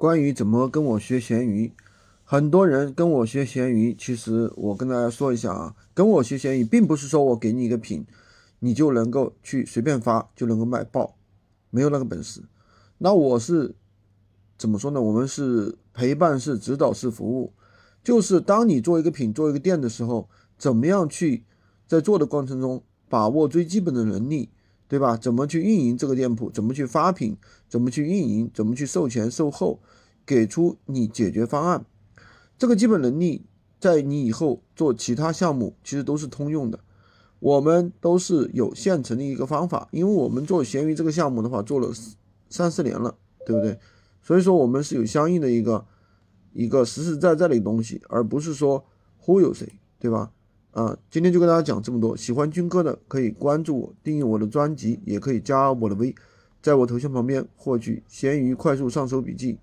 关于怎么跟我学闲鱼，很多人跟我学闲鱼，其实我跟大家说一下啊，跟我学闲鱼，并不是说我给你一个品，你就能够去随便发就能够卖爆，没有那个本事。那我是怎么说呢？我们是陪伴式、指导式服务，就是当你做一个品、做一个店的时候，怎么样去在做的过程中把握最基本的能力。对吧？怎么去运营这个店铺？怎么去发品？怎么去运营？怎么去售前售后？给出你解决方案。这个基本能力，在你以后做其他项目其实都是通用的。我们都是有现成的一个方法，因为我们做闲鱼这个项目的话，做了三四年了，对不对？所以说我们是有相应的一个一个实实在在的东西，而不是说忽悠谁，对吧？啊，今天就跟大家讲这么多。喜欢军哥的可以关注我，订阅我的专辑，也可以加我的微，在我头像旁边获取闲鱼快速上手笔记。